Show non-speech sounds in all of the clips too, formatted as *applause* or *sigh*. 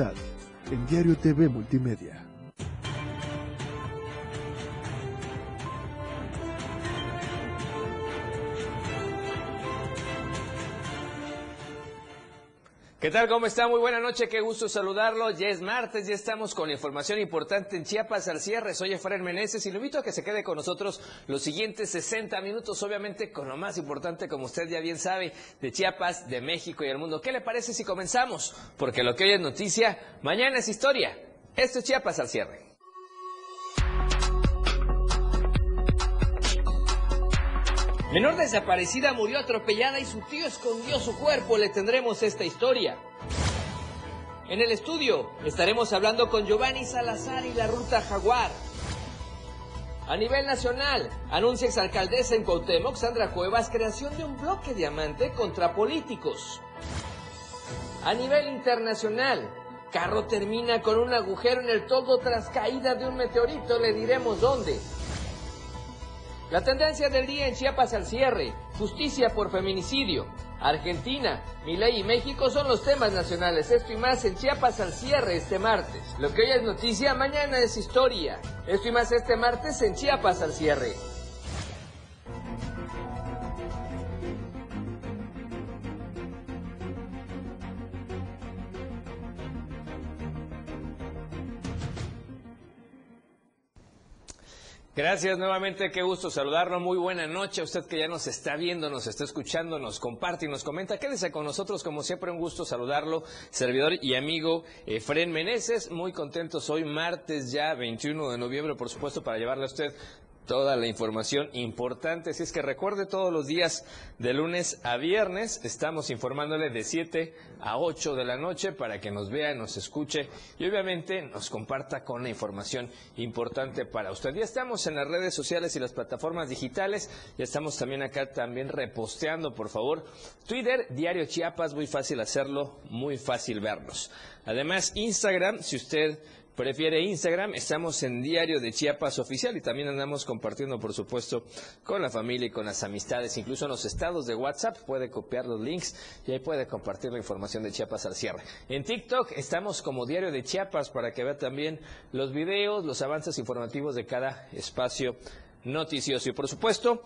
en Diario TV Multimedia. ¿Qué tal? ¿Cómo está? Muy buena noche, qué gusto saludarlo. Ya es martes, ya estamos con información importante en Chiapas al cierre. Soy Efraín Meneses y lo invito a que se quede con nosotros los siguientes 60 minutos, obviamente con lo más importante, como usted ya bien sabe, de Chiapas, de México y el mundo. ¿Qué le parece si comenzamos? Porque lo que hoy es noticia, mañana es historia. Esto es Chiapas al cierre. Menor desaparecida murió atropellada y su tío escondió su cuerpo. Le tendremos esta historia. En el estudio estaremos hablando con Giovanni Salazar y la ruta Jaguar. A nivel nacional, anuncia exalcaldesa en Cuauhtémoc, Sandra Cuevas, creación de un bloque diamante contra políticos. A nivel internacional, carro termina con un agujero en el toldo tras caída de un meteorito, le diremos dónde. La tendencia del día en Chiapas al cierre, justicia por feminicidio, Argentina, Milei y México son los temas nacionales. Esto y más en Chiapas al cierre este martes. Lo que hoy es noticia, mañana es historia. Esto y más este martes en Chiapas al cierre. Gracias nuevamente, qué gusto saludarlo. Muy buena noche a usted que ya nos está viendo, nos está escuchando, nos comparte y nos comenta. Quédese con nosotros, como siempre, un gusto saludarlo. Servidor y amigo Efren Meneses, muy contentos hoy, martes ya, 21 de noviembre, por supuesto, para llevarle a usted toda la información importante. Si es que recuerde todos los días de lunes a viernes, estamos informándole de 7 a 8 de la noche para que nos vea, nos escuche y obviamente nos comparta con la información importante para usted. Ya estamos en las redes sociales y las plataformas digitales, ya estamos también acá también reposteando, por favor. Twitter, Diario Chiapas, muy fácil hacerlo, muy fácil vernos. Además, Instagram, si usted prefiere Instagram, estamos en Diario de Chiapas Oficial y también andamos compartiendo, por supuesto, con la familia y con las amistades, incluso en los estados de WhatsApp, puede copiar los links y ahí puede compartir la información de Chiapas al cierre. En TikTok estamos como Diario de Chiapas para que vea también los videos, los avances informativos de cada espacio noticioso y, por supuesto,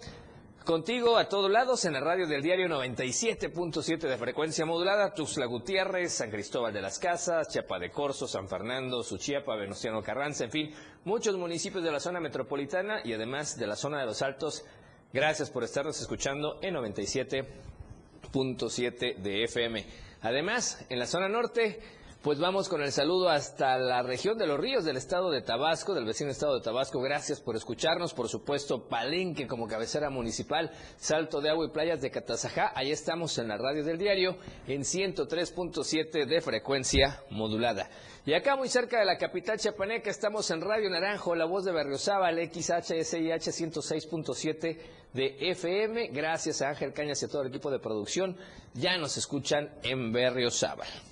Contigo a todos lados en la radio del diario 97.7 de frecuencia modulada, Tuxtla Gutiérrez, San Cristóbal de las Casas, Chiapa de Corzo, San Fernando, Suchiapa, Venustiano Carranza, en fin, muchos municipios de la zona metropolitana y además de la zona de los Altos. Gracias por estarnos escuchando en 97.7 de FM. Además, en la zona norte, pues vamos con el saludo hasta la región de los ríos del estado de Tabasco, del vecino estado de Tabasco. Gracias por escucharnos. Por supuesto, Palenque como cabecera municipal, Salto de Agua y Playas de Catazajá. Ahí estamos en la radio del diario en 103.7 de frecuencia modulada. Y acá muy cerca de la capital chiapaneca estamos en Radio Naranjo, la voz de Berriozábal, XHSIH 106.7 de FM. Gracias a Ángel Cañas y a todo el equipo de producción. Ya nos escuchan en Berriozábal.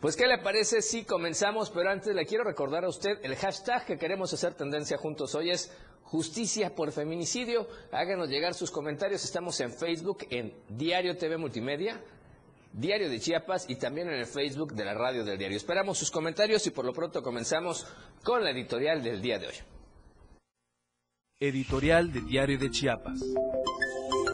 Pues, ¿qué le parece si comenzamos? Pero antes le quiero recordar a usted el hashtag que queremos hacer tendencia juntos hoy es justicia por feminicidio. Háganos llegar sus comentarios. Estamos en Facebook, en Diario TV Multimedia, Diario de Chiapas y también en el Facebook de la Radio del Diario. Esperamos sus comentarios y por lo pronto comenzamos con la editorial del día de hoy. Editorial de Diario de Chiapas.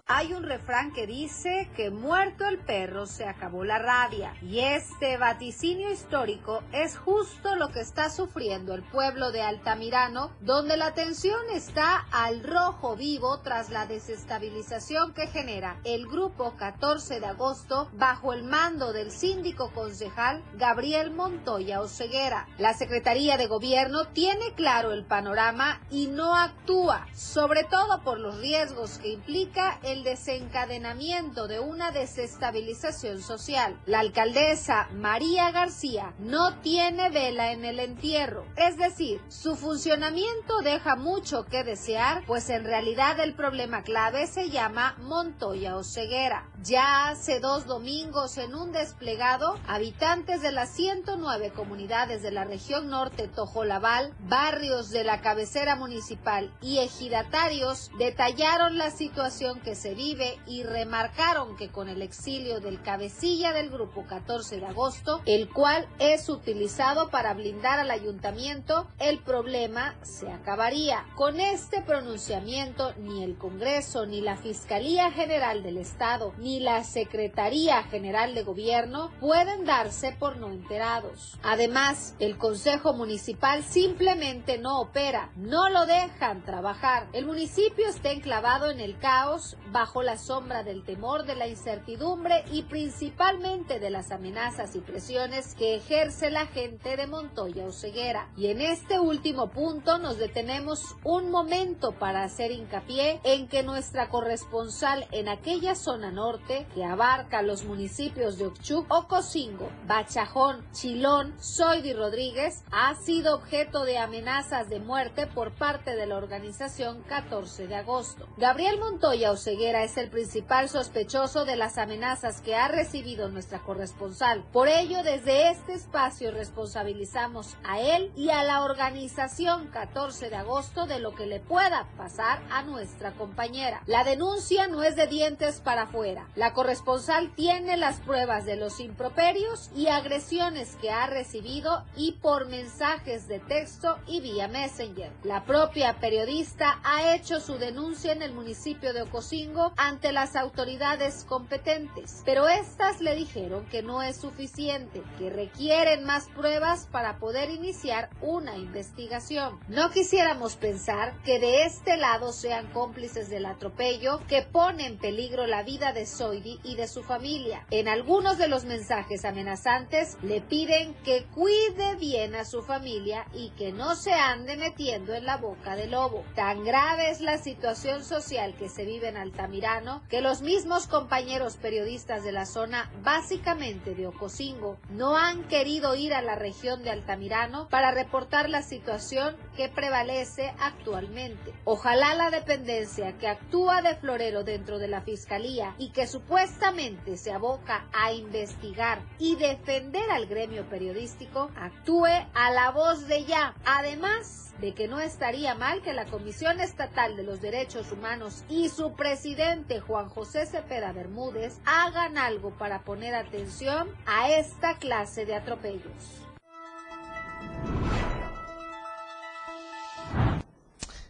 Hay un refrán que dice que muerto el perro se acabó la rabia y este vaticinio histórico es justo lo que está sufriendo el pueblo de Altamirano, donde la tensión está al rojo vivo tras la desestabilización que genera el grupo 14 de agosto bajo el mando del síndico concejal Gabriel Montoya Oceguera. La Secretaría de Gobierno tiene claro el panorama y no actúa, sobre todo por los riesgos que implica el desencadenamiento de una desestabilización social. La alcaldesa María García no tiene vela en el entierro, es decir, su funcionamiento deja mucho que desear, pues en realidad el problema clave se llama Montoya o ceguera. Ya hace dos domingos en un desplegado, habitantes de las 109 comunidades de la región norte Tojolabal, barrios de la cabecera municipal y ejidatarios detallaron la situación que se se vive y remarcaron que con el exilio del cabecilla del grupo 14 de agosto, el cual es utilizado para blindar al ayuntamiento, el problema se acabaría. Con este pronunciamiento, ni el Congreso, ni la Fiscalía General del Estado, ni la Secretaría General de Gobierno pueden darse por no enterados. Además, el Consejo Municipal simplemente no opera, no lo dejan trabajar. El municipio está enclavado en el caos, bajo la sombra del temor, de la incertidumbre y principalmente de las amenazas y presiones que ejerce la gente de Montoya o Ceguera. Y en este último punto nos detenemos un momento para hacer hincapié en que nuestra corresponsal en aquella zona norte, que abarca los municipios de Ochuc, Ocosingo, Bachajón, Chilón, Zoidi Rodríguez, ha sido objeto de amenazas de muerte por parte de la organización 14 de agosto. Gabriel Montoya Oceguera es el principal sospechoso de las amenazas que ha recibido nuestra corresponsal. Por ello, desde este espacio responsabilizamos a él y a la organización 14 de agosto de lo que le pueda pasar a nuestra compañera. La denuncia no es de dientes para afuera. La corresponsal tiene las pruebas de los improperios y agresiones que ha recibido y por mensajes de texto y vía Messenger. La propia periodista ha hecho su denuncia en el municipio de Ocosingo ante las autoridades competentes, pero estas le dijeron que no es suficiente, que requieren más pruebas para poder iniciar una investigación. No quisiéramos pensar que de este lado sean cómplices del atropello que pone en peligro la vida de Zoidi y de su familia. En algunos de los mensajes amenazantes le piden que cuide bien a su familia y que no se ande metiendo en la boca del lobo. Tan grave es la situación social que se vive en Altamirano que los mismos compañeros periodistas de la zona, básicamente de Ocosingo, no han querido ir a la región de Altamirano para reportar la situación que prevalece actualmente. Ojalá la dependencia que actúa de florero dentro de la Fiscalía y que supuestamente se aboca a investigar y defender al gremio periodístico actúe a la voz de ya. Además de que no estaría mal que la Comisión Estatal de los Derechos Humanos y su presidente Juan José Cepeda Bermúdez hagan algo para poner atención a esta clase de atropellos.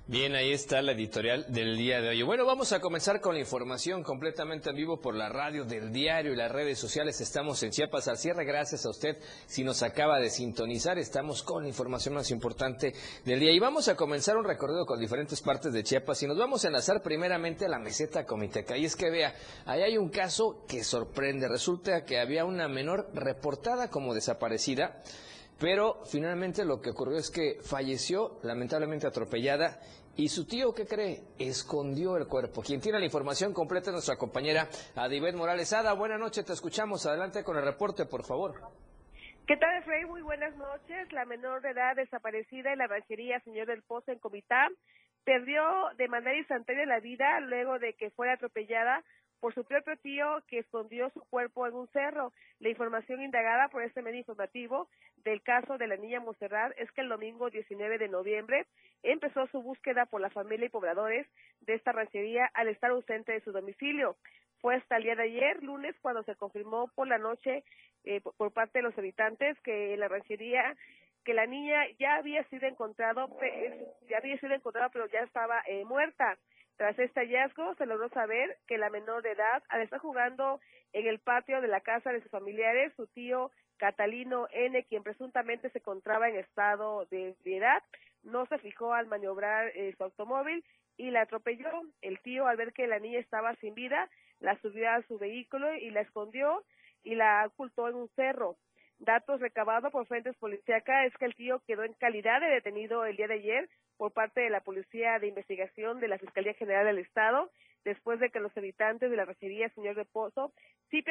Bien, ahí está la editorial del día de hoy. Bueno, vamos a comenzar con la información completamente en vivo por la radio del diario y las redes sociales. Estamos en Chiapas al cierre. Gracias a usted si nos acaba de sintonizar. Estamos con la información más importante del día. Y vamos a comenzar un recorrido con diferentes partes de Chiapas y nos vamos a enlazar primeramente a la meseta comiteca. Y es que vea, ahí hay un caso que sorprende. Resulta que había una menor reportada como desaparecida. Pero finalmente lo que ocurrió es que falleció, lamentablemente atropellada, y su tío, ¿qué cree? Escondió el cuerpo. Quien tiene la información completa es nuestra compañera Adibet Morales. Ada, buenas noches, te escuchamos. Adelante con el reporte, por favor. ¿Qué tal, Frey? Muy buenas noches. La menor de edad desaparecida en la ranchería Señor del Pozo en Comitán perdió de manera instantánea la vida luego de que fuera atropellada por su propio tío que escondió su cuerpo en un cerro. La información indagada por este medio informativo del caso de la niña Monserrat es que el domingo 19 de noviembre empezó su búsqueda por la familia y pobladores de esta ranchería al estar ausente de su domicilio. Fue hasta el día de ayer, lunes, cuando se confirmó por la noche eh, por parte de los habitantes que la ranchería que la niña ya había sido encontrado, ya había sido encontrada, pero ya estaba eh, muerta. Tras este hallazgo, se logró saber que la menor de edad, al estar jugando en el patio de la casa de sus familiares, su tío Catalino N., quien presuntamente se encontraba en estado de ebriedad, no se fijó al maniobrar eh, su automóvil y la atropelló. El tío, al ver que la niña estaba sin vida, la subió a su vehículo y la escondió y la ocultó en un cerro. Datos recabados por fuentes policíacas es que el tío quedó en calidad de detenido el día de ayer por parte de la Policía de Investigación de la Fiscalía General del Estado, después de que los habitantes de la ranchería Señor de Pozo sí,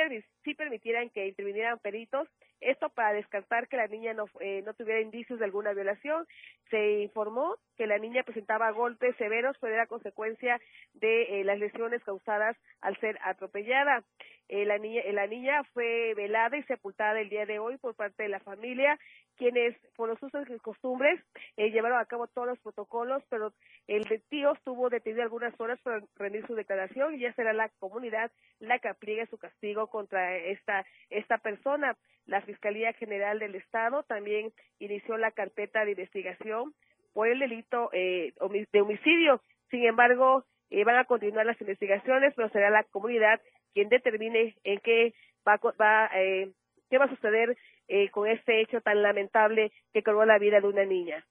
sí, permitieran que intervinieran peritos, esto para descartar que la niña no, eh, no tuviera indicios de alguna violación. Se informó que la niña presentaba golpes severos, pero era consecuencia de eh, las lesiones causadas al ser atropellada. Eh, la, niña, la niña fue velada y sepultada el día de hoy por parte de la familia, quienes por los usos y costumbres llevaron a cabo todos los protocolos, pero el tío estuvo detenido algunas horas para rendir su declaración y ya será la comunidad la que apliegue su castigo contra esta, esta persona. La Fiscalía General del Estado también inició la carpeta de investigación por el delito eh, de homicidio. Sin embargo, eh, van a continuar las investigaciones, pero será la comunidad quien determine en qué va, va eh, qué va a suceder eh, con este hecho tan lamentable que cobró la vida de una niña.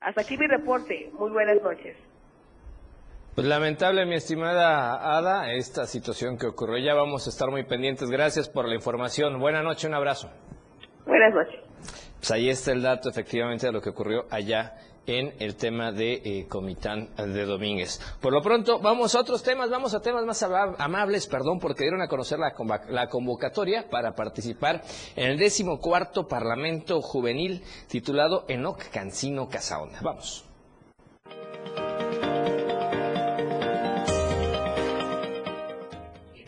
Hasta aquí mi reporte. Muy buenas noches. Pues lamentable, mi estimada Ada, esta situación que ocurrió. Ya vamos a estar muy pendientes. Gracias por la información. Buenas noches, un abrazo. Buenas noches. Pues ahí está el dato efectivamente de lo que ocurrió allá en el tema de eh, Comitán de Domínguez. Por lo pronto, vamos a otros temas, vamos a temas más amables, perdón, porque dieron a conocer la, la convocatoria para participar en el décimo cuarto Parlamento Juvenil titulado Enoc Cancino Casaonda. Vamos.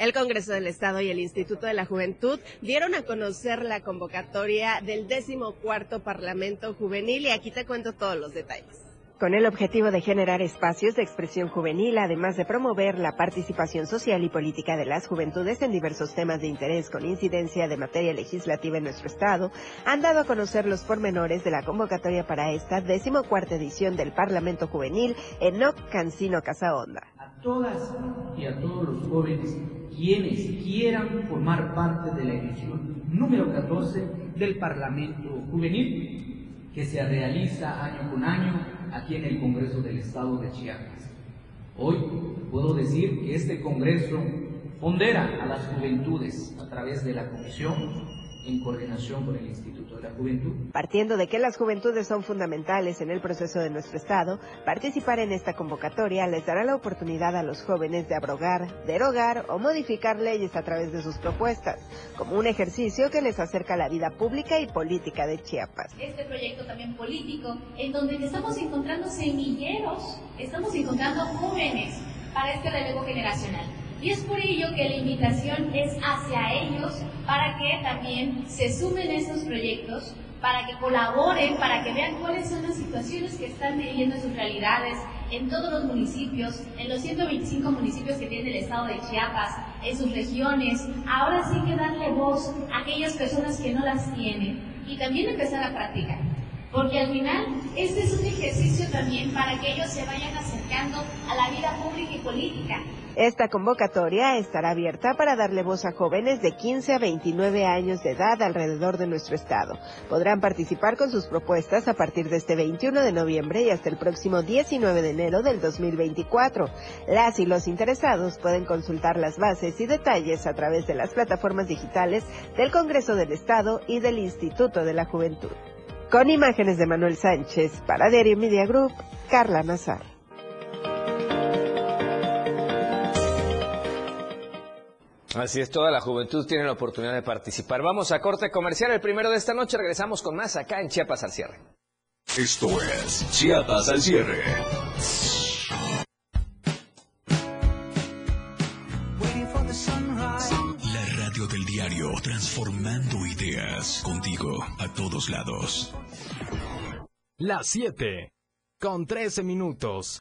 El Congreso del Estado y el Instituto de la Juventud dieron a conocer la convocatoria del décimo cuarto Parlamento Juvenil y aquí te cuento todos los detalles con el objetivo de generar espacios de expresión juvenil, además de promover la participación social y política de las juventudes en diversos temas de interés con incidencia de materia legislativa en nuestro Estado, han dado a conocer los pormenores de la convocatoria para esta decimocuarta edición del Parlamento Juvenil en No Cancino Casa Honda. A todas y a todos los jóvenes quienes quieran formar parte de la edición número 14 del Parlamento Juvenil, que se realiza año con año aquí en el Congreso del Estado de Chiapas. Hoy puedo decir que este Congreso pondera a las juventudes a través de la Comisión en coordinación con el Instituto de la Juventud. Partiendo de que las juventudes son fundamentales en el proceso de nuestro Estado, participar en esta convocatoria les dará la oportunidad a los jóvenes de abrogar, derogar o modificar leyes a través de sus propuestas, como un ejercicio que les acerca a la vida pública y política de Chiapas. Este proyecto también político, en donde estamos encontrando semilleros, estamos encontrando jóvenes para este relevo generacional y es por ello que la invitación es hacia ellos para que también se sumen a estos proyectos, para que colaboren, para que vean cuáles son las situaciones que están viviendo en sus realidades en todos los municipios, en los 125 municipios que tiene el estado de Chiapas, en sus regiones. Ahora sí que darle voz a aquellas personas que no las tienen y también empezar a practicar. Porque al final, este es un ejercicio también para que ellos se vayan acercando a la vida pública y política. Esta convocatoria estará abierta para darle voz a jóvenes de 15 a 29 años de edad alrededor de nuestro estado. Podrán participar con sus propuestas a partir de este 21 de noviembre y hasta el próximo 19 de enero del 2024. Las y los interesados pueden consultar las bases y detalles a través de las plataformas digitales del Congreso del Estado y del Instituto de la Juventud. Con imágenes de Manuel Sánchez para Diario Media Group, Carla Nazar. Así es, toda la juventud tiene la oportunidad de participar. Vamos a corte comercial el primero de esta noche. Regresamos con más acá en Chiapas al cierre. Esto es Chiapas al cierre. La radio del diario, transformando ideas contigo a todos lados. Las 7, con 13 minutos.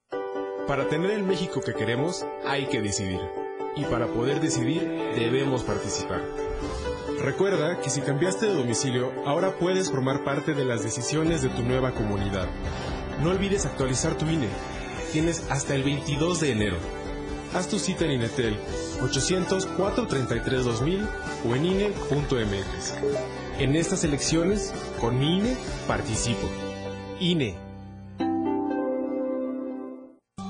Para tener el México que queremos, hay que decidir. Y para poder decidir, debemos participar. Recuerda que si cambiaste de domicilio, ahora puedes formar parte de las decisiones de tu nueva comunidad. No olvides actualizar tu INE. Tienes hasta el 22 de enero. Haz tu cita en Inetel 800-433-2000 o en INE.mx. En estas elecciones, con INE, participo. INE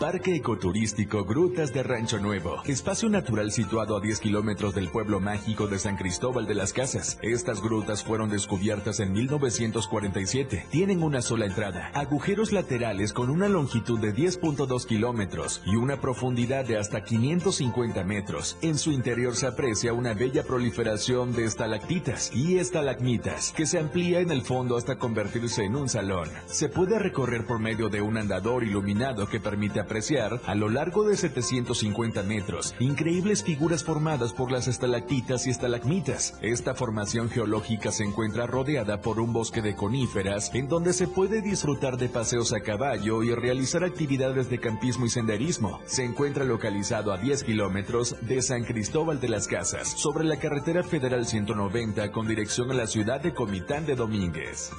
Parque Ecoturístico Grutas de Rancho Nuevo. Espacio natural situado a 10 kilómetros del pueblo mágico de San Cristóbal de las Casas. Estas grutas fueron descubiertas en 1947. Tienen una sola entrada, agujeros laterales con una longitud de 10.2 kilómetros y una profundidad de hasta 550 metros. En su interior se aprecia una bella proliferación de estalactitas y estalagmitas que se amplía en el fondo hasta convertirse en un salón. Se puede recorrer por medio de un andador iluminado que permite apreciar a lo largo de 750 metros increíbles figuras formadas por las estalactitas y estalagmitas. Esta formación geológica se encuentra rodeada por un bosque de coníferas en donde se puede disfrutar de paseos a caballo y realizar actividades de campismo y senderismo. Se encuentra localizado a 10 kilómetros de San Cristóbal de las Casas, sobre la carretera federal 190 con dirección a la ciudad de Comitán de Domínguez.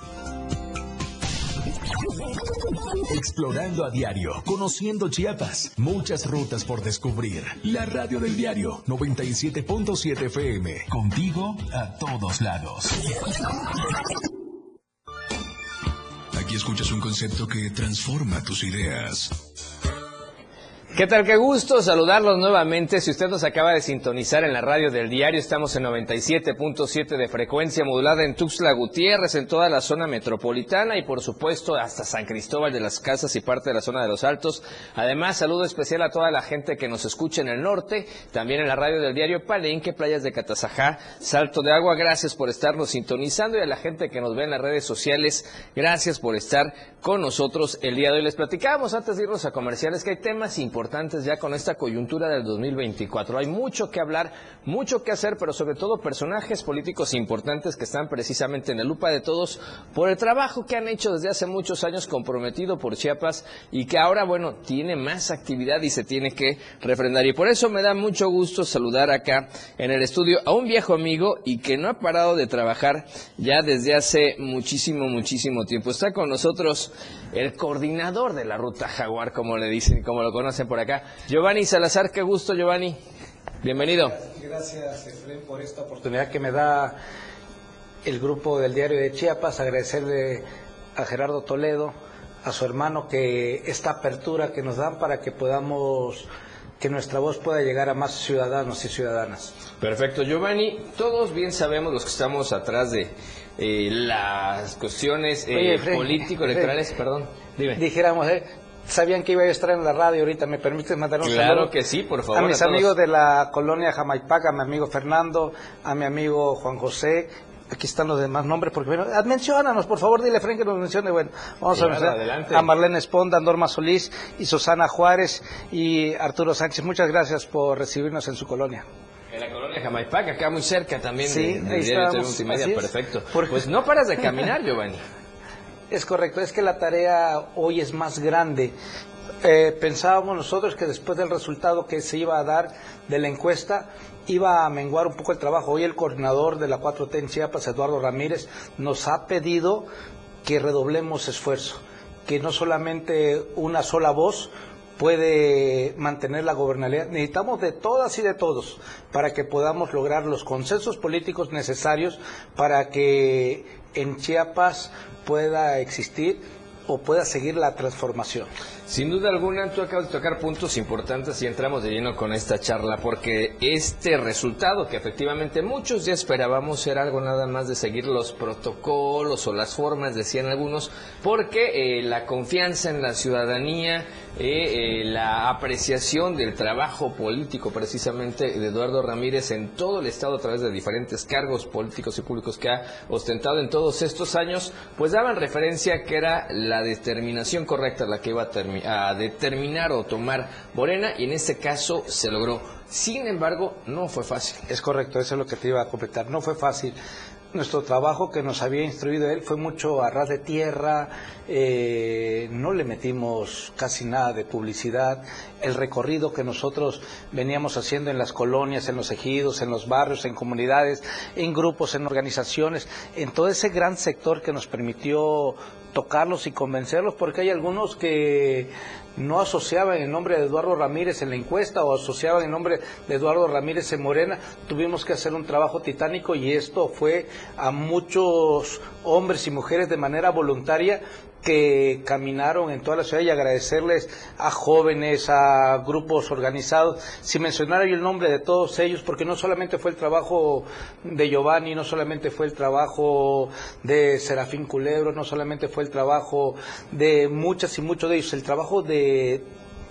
Explorando a diario, conociendo Chiapas, muchas rutas por descubrir. La radio del diario 97.7 FM, contigo a todos lados. Aquí escuchas un concepto que transforma tus ideas. ¿Qué tal? Qué gusto saludarlos nuevamente. Si usted nos acaba de sintonizar en la radio del diario, estamos en 97.7 de frecuencia modulada en Tuxtla Gutiérrez, en toda la zona metropolitana y por supuesto hasta San Cristóbal de las Casas y parte de la zona de los Altos. Además, saludo especial a toda la gente que nos escucha en el norte, también en la radio del diario Palenque, Playas de Catazajá, Salto de Agua. Gracias por estarnos sintonizando y a la gente que nos ve en las redes sociales, gracias por estar con nosotros el día de hoy. Les platicábamos antes de irnos a comerciales que hay temas importantes ya con esta coyuntura del 2024. Hay mucho que hablar, mucho que hacer, pero sobre todo personajes políticos importantes que están precisamente en la lupa de todos por el trabajo que han hecho desde hace muchos años comprometido por Chiapas y que ahora, bueno, tiene más actividad y se tiene que refrendar. Y por eso me da mucho gusto saludar acá en el estudio a un viejo amigo y que no ha parado de trabajar ya desde hace muchísimo, muchísimo tiempo. Está con nosotros el coordinador de la ruta Jaguar, como le dicen, como lo conocen por acá. Giovanni Salazar, qué gusto, Giovanni. Bienvenido. Gracias, Efraín, por esta oportunidad que me da el grupo del Diario de Chiapas. Agradecerle a Gerardo Toledo, a su hermano, que esta apertura que nos dan para que podamos que nuestra voz pueda llegar a más ciudadanos y ciudadanas. Perfecto, Giovanni. Todos bien sabemos los que estamos atrás de eh, las cuestiones eh, político-electorales, perdón. Dime. Dijéramos, eh, sabían que iba a estar en la radio ahorita, ¿me permites mandar un claro saludo? que sí, por favor. A mis amigos de la colonia Jamaipaca, a mi amigo Fernando, a mi amigo Juan José, aquí están los demás nombres, porque bueno, menciónanos, por favor, dile Frank que nos mencione, bueno, vamos a mencionar a Marlene Esponda, Norma Solís y Susana Juárez y Arturo Sánchez, muchas gracias por recibirnos en su colonia. En la colonia Jamaipaca, acá muy cerca también sí, de, de Multimedia, perfecto. Pues no paras de caminar, *laughs* Giovanni. Es correcto, es que la tarea hoy es más grande. Eh, pensábamos nosotros que después del resultado que se iba a dar de la encuesta, iba a menguar un poco el trabajo. Hoy el coordinador de la 4T en Chiapas, Eduardo Ramírez, nos ha pedido que redoblemos esfuerzo, que no solamente una sola voz puede mantener la gobernabilidad. Necesitamos de todas y de todos para que podamos lograr los consensos políticos necesarios para que en Chiapas pueda existir o pueda seguir la transformación. Sin duda alguna, tú acabas de tocar puntos importantes y entramos de lleno con esta charla, porque este resultado, que efectivamente muchos ya esperábamos, era algo nada más de seguir los protocolos o las formas, decían algunos, porque eh, la confianza en la ciudadanía eh, eh, la apreciación del trabajo político precisamente de Eduardo Ramírez en todo el Estado a través de diferentes cargos políticos y públicos que ha ostentado en todos estos años, pues daban referencia que era la determinación correcta la que iba a, a determinar o tomar Morena y en este caso se logró. Sin embargo, no fue fácil. Es correcto, eso es lo que te iba a completar. No fue fácil nuestro trabajo que nos había instruido él fue mucho a ras de tierra, eh, no le metimos casi nada de publicidad, el recorrido que nosotros veníamos haciendo en las colonias, en los ejidos, en los barrios, en comunidades, en grupos, en organizaciones, en todo ese gran sector que nos permitió tocarlos y convencerlos, porque hay algunos que no asociaban el nombre de Eduardo Ramírez en la encuesta o asociaban el nombre de Eduardo Ramírez en Morena, tuvimos que hacer un trabajo titánico y esto fue a muchos hombres y mujeres de manera voluntaria que caminaron en toda la ciudad y agradecerles a jóvenes, a grupos organizados, sin mencionar el nombre de todos ellos, porque no solamente fue el trabajo de Giovanni, no solamente fue el trabajo de Serafín Culebro, no solamente fue el trabajo de muchas y muchos de ellos, el trabajo de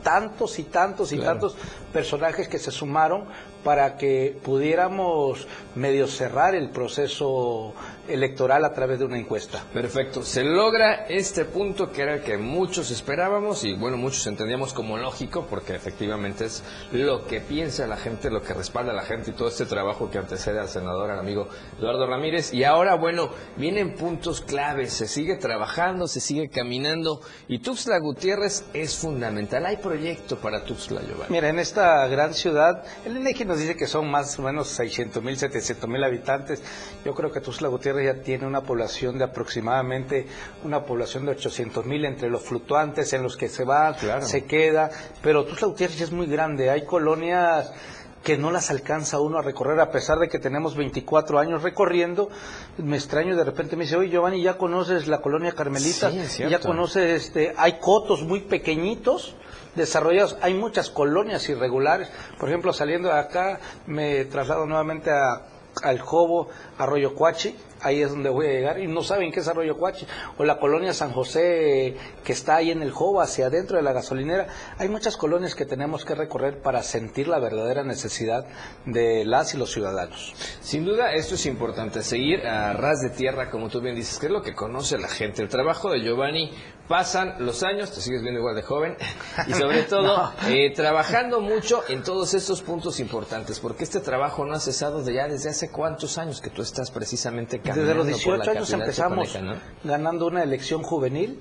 tantos y tantos y tantos personajes que se sumaron para que pudiéramos medio cerrar el proceso electoral a través de una encuesta. Perfecto. Se logra este punto que era el que muchos esperábamos y bueno, muchos entendíamos como lógico porque efectivamente es lo que piensa la gente, lo que respalda la gente y todo este trabajo que antecede al senador, al amigo Eduardo Ramírez. Y ahora, bueno, vienen puntos claves, se sigue trabajando, se sigue caminando y Tuxtla Gutiérrez es fundamental. Hay proyecto para Tuxtla, Giovanni. Mira, en esta gran ciudad, el INEGI nos dice que son más o menos 600 mil, 700 mil habitantes. Yo creo que Tuxtla Gutiérrez ya tiene una población de aproximadamente una población de 800 mil entre los fluctuantes en los que se va, se queda, pero Tuzla Gutiérrez es muy grande, hay colonias que no las alcanza uno a recorrer, a pesar de que tenemos 24 años recorriendo, me extraño de repente me dice, oye Giovanni, ¿ya conoces la colonia Carmelita? ¿Ya conoces, este, hay cotos muy pequeñitos? Desarrollados, hay muchas colonias irregulares, por ejemplo, saliendo de acá, me traslado nuevamente a Aljobo, Arroyo Cuachi, ahí es donde voy a llegar, y no saben qué es Arroyo Cuachi, o la colonia San José que está ahí en el Jobo, hacia adentro de la gasolinera. Hay muchas colonias que tenemos que recorrer para sentir la verdadera necesidad de las y los ciudadanos. Sin duda, esto es importante, seguir a ras de tierra, como tú bien dices, que es lo que conoce la gente. El trabajo de Giovanni pasan los años, te sigues viendo igual de joven, y sobre *laughs* todo eh, trabajando mucho en todos estos puntos importantes, porque este trabajo no ha cesado de ya desde hace cuántos años que tú estás precisamente desde los 18 años empezamos ganando una elección juvenil,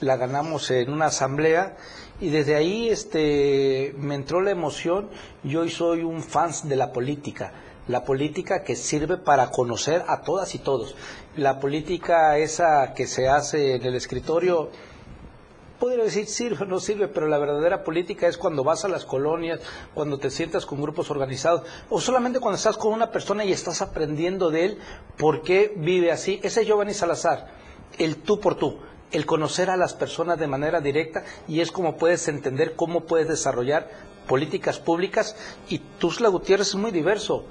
la ganamos en una asamblea y desde ahí este me entró la emoción. Yo hoy soy un fan de la política, la política que sirve para conocer a todas y todos. La política esa que se hace en el escritorio podría decir sirve o no sirve, pero la verdadera política es cuando vas a las colonias, cuando te sientas con grupos organizados, o solamente cuando estás con una persona y estás aprendiendo de él por qué vive así. Ese es Giovanni Salazar, el tú por tú, el conocer a las personas de manera directa y es como puedes entender cómo puedes desarrollar políticas públicas y Tuzla Gutiérrez es muy diverso.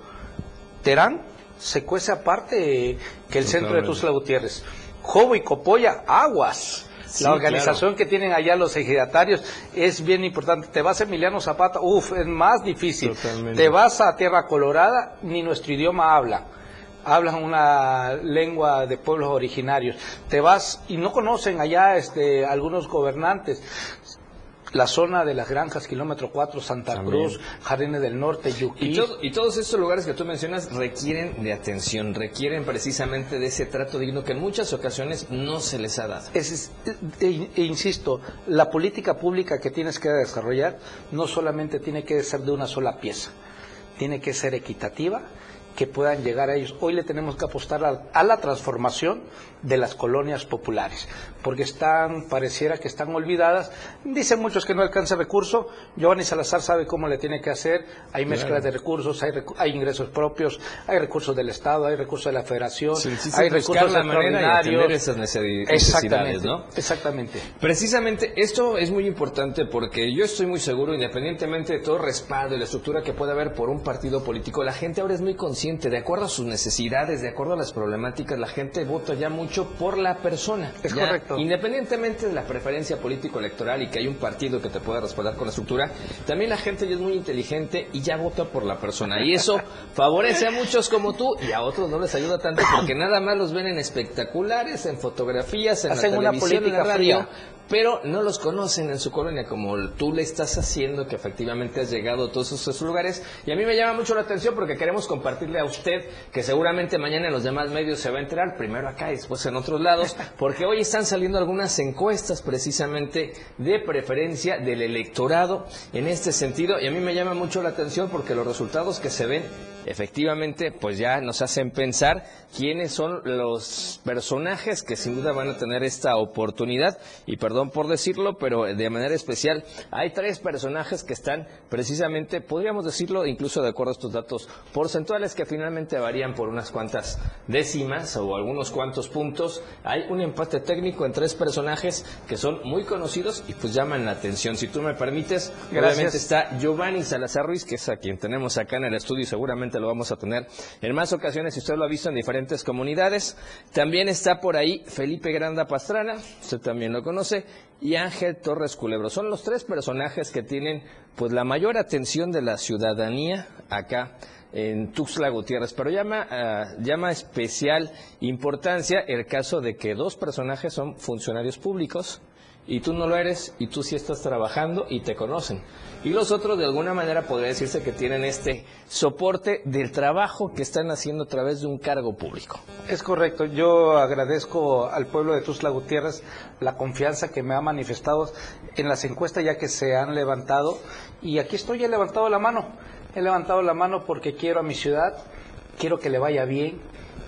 Terán se cuece aparte que el centro de Tuzla Gutiérrez. Jobo y Copolla, aguas la organización que tienen allá los ejidatarios es bien importante. Te vas a Emiliano Zapata, uff, es más difícil. Te vas a Tierra Colorada, ni nuestro idioma habla hablan una lengua de pueblos originarios. Te vas y no conocen allá este, algunos gobernantes la zona de las granjas, kilómetro 4, Santa Cruz, Jardines del Norte, Yuquí. Y, todos estos lugares que tú mencionas requieren de atención, requieren precisamente de ese trato digno que en muchas ocasiones no se les ha dado. Es, e, e, insisto, la política pública que tienes que desarrollar no solamente tiene que ser de una sola pieza, tiene que ser equitativa, que puedan llegar a ellos. Hoy le tenemos que apostar a, la transformación de las colonias populares, porque están, pareciera que están olvidadas. Dicen muchos que no alcanza recurso. Giovanni Salazar sabe cómo le tiene que hacer. Hay mezclas de recursos, hay, hay, ingresos propios, hay recursos del Estado, hay recursos de la Federación, hay recursos la extraordinarios. De esas necesidades, exactamente, ¿no? Exactamente. Precisamente esto es muy importante porque yo estoy muy seguro, independientemente de todo respaldo y la estructura que pueda haber por un partido político, la gente ahora es muy consciente consciente, de acuerdo a sus necesidades, de acuerdo a las problemáticas, la gente vota ya mucho por la persona. Es Ya, correcto. Independientemente de la preferencia político-electoral y que hay un partido que te pueda respaldar con la estructura, también la gente ya es muy inteligente y ya vota por la persona. Y eso *laughs* favorece a muchos como tú y a otros no les ayuda tanto porque nada más los ven en espectaculares, en fotografías, en Hacen la televisión, en la radio, fría. pero no los conocen en su colonia como tú le estás haciendo, que efectivamente has llegado a todos esos lugares. Y a mí me llama mucho la atención porque queremos compartirle a usted, que seguramente mañana en los demás medios se va a enterar, primero acá y después en otros lados, *laughs* porque hoy están saliendo algunas encuestas precisamente de preferencia del electorado en este sentido. Y a mí me llama mucho la atención porque los resultados que se ven efectivamente pues ya nos hacen pensar quiénes son los personajes que sin duda van a tener esta oportunidad y perdón por decirlo pero de manera especial hay tres personajes que están precisamente podríamos decirlo incluso de acuerdo a estos datos porcentuales que finalmente varían por unas cuantas décimas o algunos cuantos puntos hay un empate técnico en tres personajes que son muy conocidos y pues llaman la atención si tú me permites Gracias. obviamente está Giovanni Salazar Ruiz, que es a quien tenemos acá en el estudio y seguramente lo vamos a tener en más ocasiones si usted lo ha visto en diferentes comunidades. También está por ahí Felipe Granda Pastrana, usted también lo conoce, y Ángel Torres Culebro. Son los tres personajes que tienen pues la mayor atención de la ciudadanía acá en Tuxtla Gutiérrez, pero llama, ah, llama especial importancia el caso de que dos personajes son funcionarios públicos y tú no lo eres y tú sí estás trabajando y te conocen. Y los otros de alguna manera podría decirse que tienen este soporte del trabajo que están haciendo a través de un cargo público. Es correcto. Yo agradezco al pueblo de Tuzla Gutiérrez la confianza que me ha manifestado en las encuestas ya que se han levantado. Y aquí estoy, he levantado la mano. He levantado la mano porque quiero a mi ciudad, quiero que le vaya bien,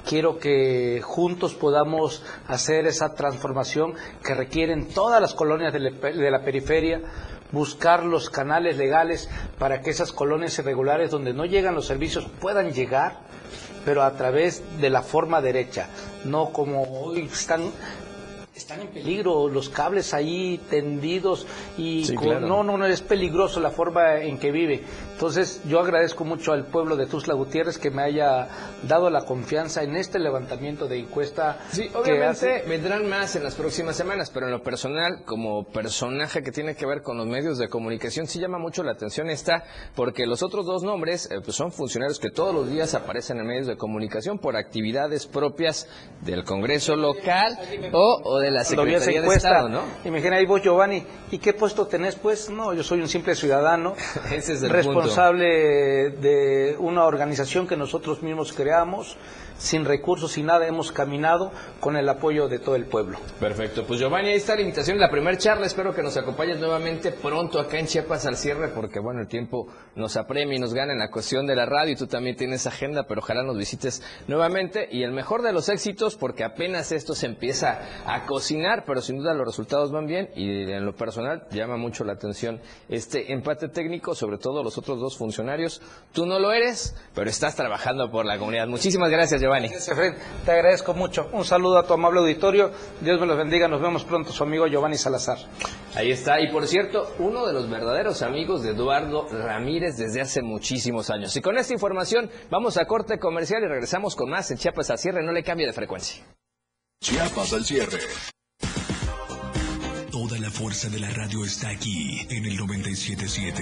quiero que juntos podamos hacer esa transformación que requieren todas las colonias de la, periferia, buscar los canales legales para que esas colonias irregulares donde no llegan los servicios puedan llegar, pero a través de la forma derecha, no como hoy están están en peligro los cables ahí tendidos y Sí, con- claro. no no no es peligroso la forma en que vive entonces yo agradezco mucho al pueblo de Tuzla Gutiérrez que me haya dado la confianza en este levantamiento de encuesta Sí, obviamente hace- vendrán más en las próximas semanas, pero en lo personal, como personaje que tiene que ver con los medios de comunicación, sí llama mucho la atención esta, porque los otros dos nombres eh, pues son funcionarios que todos los días aparecen en medios de comunicación por actividades propias del Congreso local o, o de la Secretaría de Estado, ¿no? Imagina ahí vos, Giovanni, ¿y qué puesto tenés? Pues no, yo soy un simple ciudadano, *laughs* Ese es el responsable de una organización que nosotros mismos creamos, sin recursos, sin nada, hemos caminado con el apoyo de todo el pueblo. Perfecto, pues Giovanni, ahí está la invitación, la primera charla, espero que nos acompañes nuevamente pronto acá en Chiapas al cierre, porque bueno, el tiempo nos apremia y nos gana en la cuestión de la radio y tú también tienes agenda, pero ojalá nos visites nuevamente y el mejor de los éxitos, porque apenas esto se empieza a cocinar, pero sin duda los resultados van bien y en lo personal llama mucho la atención este empate técnico, sobre todo los otros dos funcionarios. Tú no lo eres, pero estás trabajando por la comunidad. Muchísimas gracias, Giovanni. Gracias, Efraín. Te agradezco mucho. Un saludo a tu amable auditorio. Dios me los bendiga. Nos vemos pronto, su amigo Giovanni Salazar. Ahí está. Y por cierto, uno de los verdaderos amigos de Eduardo Ramírez desde hace muchísimos años. Y con esta información vamos a corte comercial y regresamos con más en Chiapas al cierre. No le cambie de frecuencia. Chiapas al cierre. Toda la fuerza de la radio está aquí en el 977.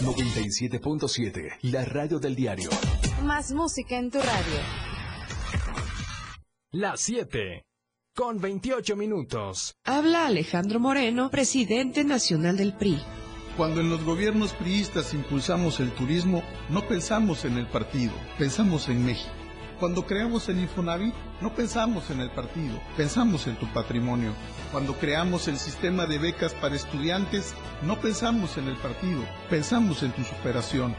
97.7. La radio del diario. Más música en tu radio. Las 7. Con 28 minutos. Habla Alejandro Moreno, presidente nacional del PRI. Cuando en los gobiernos priistas impulsamos el turismo, no pensamos en el partido, pensamos en México. Cuando creamos el Infonavit, no pensamos en el partido, pensamos en tu patrimonio. Cuando creamos el sistema de becas para estudiantes, no pensamos en el partido, pensamos en tu superación.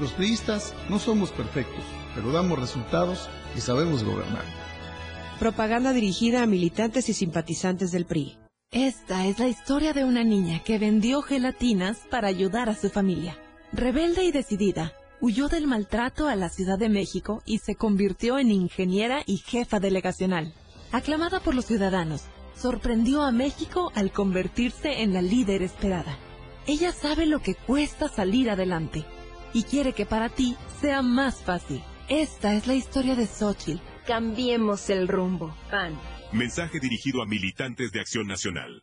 Los priistas no somos perfectos, pero damos resultados y sabemos gobernar. Propaganda dirigida a militantes y simpatizantes del PRI. Esta es la historia de una niña que vendió gelatinas para ayudar a su familia. Rebelde y decidida, huyó del maltrato a la Ciudad de México y se convirtió en ingeniera y jefa delegacional. Aclamada por los ciudadanos, sorprendió a México al convertirse en la líder esperada. Ella sabe lo que cuesta salir adelante y quiere que para ti sea más fácil. Esta es la historia de Xochitl. Cambiemos el rumbo. PAN. Mensaje dirigido a militantes de Acción Nacional.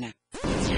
pena.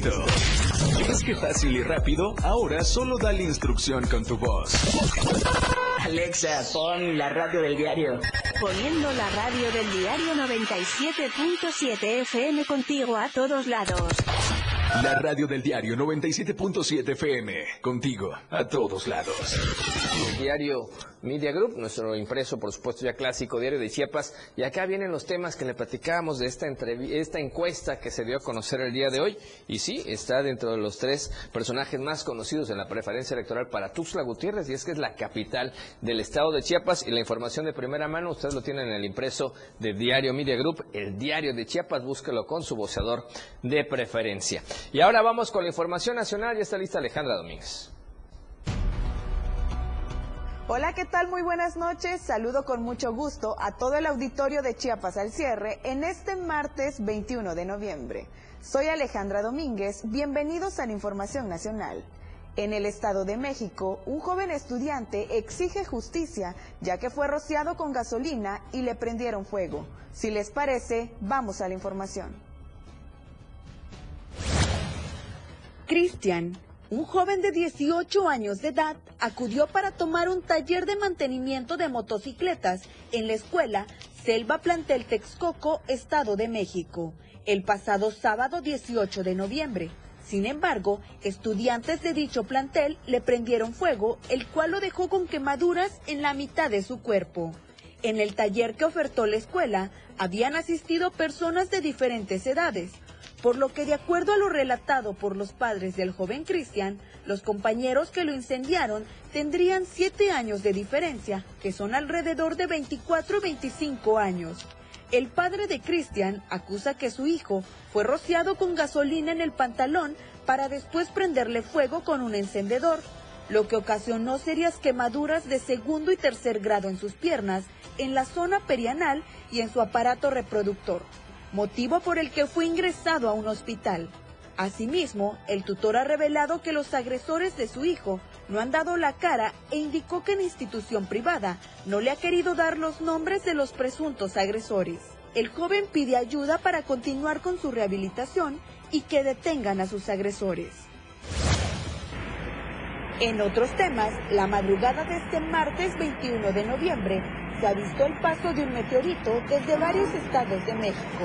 ¿Es que fácil y rápido? Ahora solo dale instrucción con tu voz. Alexa, pon la radio del diario. Poniendo la radio del diario 97.7 FM contigo a todos lados. La radio del diario 97.7 FM. Contigo a todos lados. El diario Media Group, nuestro impreso, por supuesto, ya clásico diario de Chiapas. Y acá vienen los temas que le platicábamos de esta, esta encuesta que se dio a conocer el día de hoy. Y sí, está dentro de los tres personajes más conocidos en la preferencia electoral para Tuxtla Gutiérrez, y es que es la capital del estado de Chiapas. Y la información de primera mano, ustedes lo tienen en el impreso de Diario Media Group, el diario de Chiapas. Búsquelo con su voceador de preferencia. Y ahora vamos con la información nacional. Ya está lista Alejandra Domínguez. Hola, ¿qué tal? Muy buenas noches. Saludo con mucho gusto a todo el auditorio de Chiapas al cierre en este martes 21 de noviembre. Soy Alejandra Domínguez. Bienvenidos a la Información Nacional. En el Estado de México, un joven estudiante exige justicia ya que fue rociado con gasolina y le prendieron fuego. Si les parece, vamos a la información. Cristian, un joven de 18 años de edad, acudió para tomar un taller de mantenimiento de motocicletas en la escuela Selva Plantel Texcoco, Estado de México, el pasado sábado 18 de noviembre. Sin embargo, estudiantes de dicho plantel le prendieron fuego, el cual lo dejó con quemaduras en la mitad de su cuerpo. En el taller que ofertó la escuela, habían asistido personas de diferentes edades, por lo que de acuerdo a lo relatado por los padres del joven Cristian, los compañeros que lo incendiaron tendrían siete años de diferencia, que son alrededor de 24 o 25 años. El padre de Cristian acusa que su hijo fue rociado con gasolina en el pantalón para después prenderle fuego con un encendedor, lo que ocasionó serias quemaduras de segundo y tercer grado en sus piernas, en la zona perianal y en su aparato reproductor motivo por el que fue ingresado a un hospital. Asimismo, el tutor ha revelado que los agresores de su hijo no han dado la cara e indicó que la institución privada no le ha querido dar los nombres de los presuntos agresores. El joven pide ayuda para continuar con su rehabilitación y que detengan a sus agresores. En otros temas, la madrugada de este martes 21 de noviembre se ha visto el paso de un meteorito desde varios estados de México.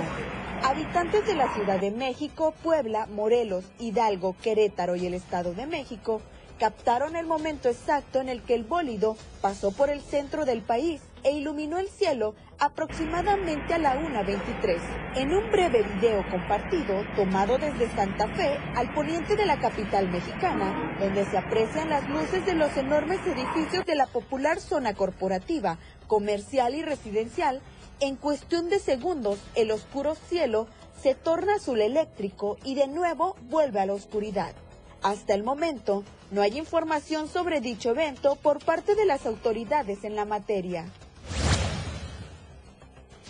Habitantes de la Ciudad de México, Puebla, Morelos, Hidalgo, Querétaro y el Estado de México captaron el momento exacto en el que el bólido pasó por el centro del país e iluminó el cielo aproximadamente a la 1.23. En un breve video compartido tomado desde Santa Fe al poniente de la capital mexicana, donde se aprecian las luces de los enormes edificios de la popular zona corporativa, comercial y residencial, en cuestión de segundos el oscuro cielo se torna azul eléctrico y de nuevo vuelve a la oscuridad. Hasta el momento, no hay información sobre dicho evento por parte de las autoridades en la materia.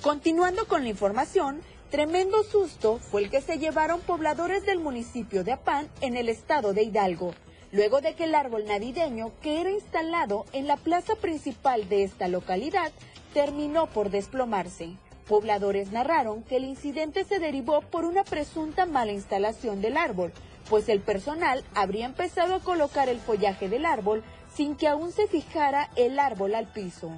Continuando con la información, tremendo susto fue el que se llevaron pobladores del municipio de Apán en el estado de Hidalgo, luego de que el árbol navideño que era instalado en la plaza principal de esta localidad terminó por desplomarse. Pobladores narraron que el incidente se derivó por una presunta mala instalación del árbol, pues el personal habría empezado a colocar el follaje del árbol sin que aún se fijara el árbol al piso.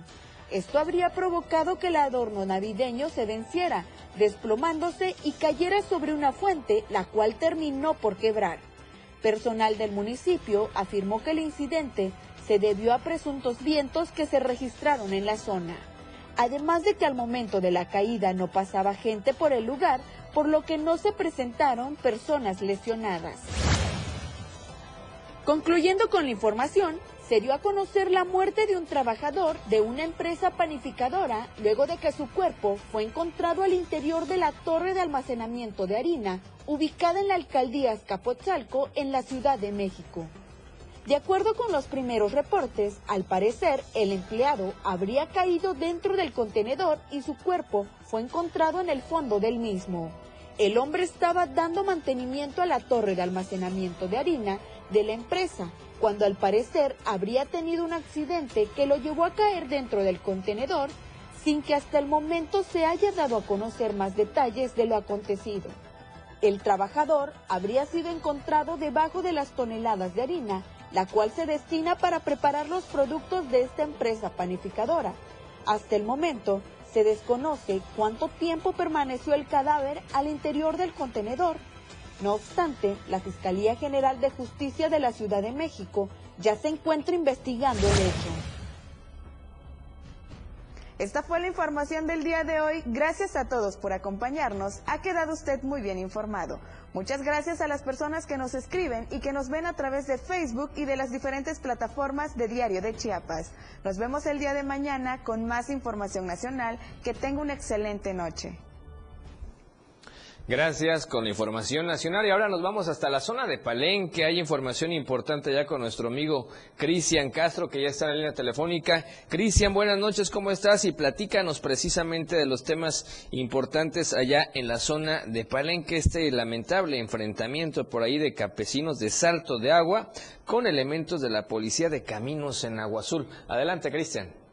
Esto habría provocado que el adorno navideño se venciera, desplomándose y cayera sobre una fuente, la cual terminó por quebrar. Personal del municipio afirmó que el incidente se debió a presuntos vientos que se registraron en la zona. Además de que al momento de la caída no pasaba gente por el lugar, por lo que no se presentaron personas lesionadas. Concluyendo con la información, se dio a conocer la muerte de un trabajador de una empresa panificadora luego de que su cuerpo fue encontrado al interior de la torre de almacenamiento de harina ubicada en la alcaldía Azcapotzalco en la Ciudad de México. De acuerdo con los primeros reportes, al parecer el empleado habría caído dentro del contenedor y su cuerpo fue encontrado en el fondo del mismo. El hombre estaba dando mantenimiento a la torre de almacenamiento de harina de la empresa cuando al parecer habría tenido un accidente que lo llevó a caer dentro del contenedor sin que hasta el momento se haya dado a conocer más detalles de lo acontecido. El trabajador habría sido encontrado debajo de las toneladas de harina, la cual se destina para preparar los productos de esta empresa panificadora. Hasta el momento se desconoce cuánto tiempo permaneció el cadáver al interior del contenedor no obstante, la Fiscalía General de Justicia de la Ciudad de México ya se encuentra investigando el hecho. Esta fue la información del día de hoy. Gracias a todos por acompañarnos. Ha quedado usted muy bien informado. Muchas gracias a las personas que nos escriben y que nos ven a través de Facebook y de las diferentes plataformas de Diario de Chiapas. Nos vemos el día de mañana con más información nacional. Que tenga una excelente noche. Gracias con la información nacional y ahora nos vamos hasta la zona de Palenque. Hay información importante ya con nuestro amigo Cristian Castro que ya está en la línea telefónica. Cristian, buenas noches, ¿cómo estás? Y platícanos precisamente de los temas importantes allá en la zona de Palenque, este lamentable enfrentamiento por ahí de campesinos de Salto de Agua con elementos de la Policía de Caminos en Agua Azul. Adelante, Cristian.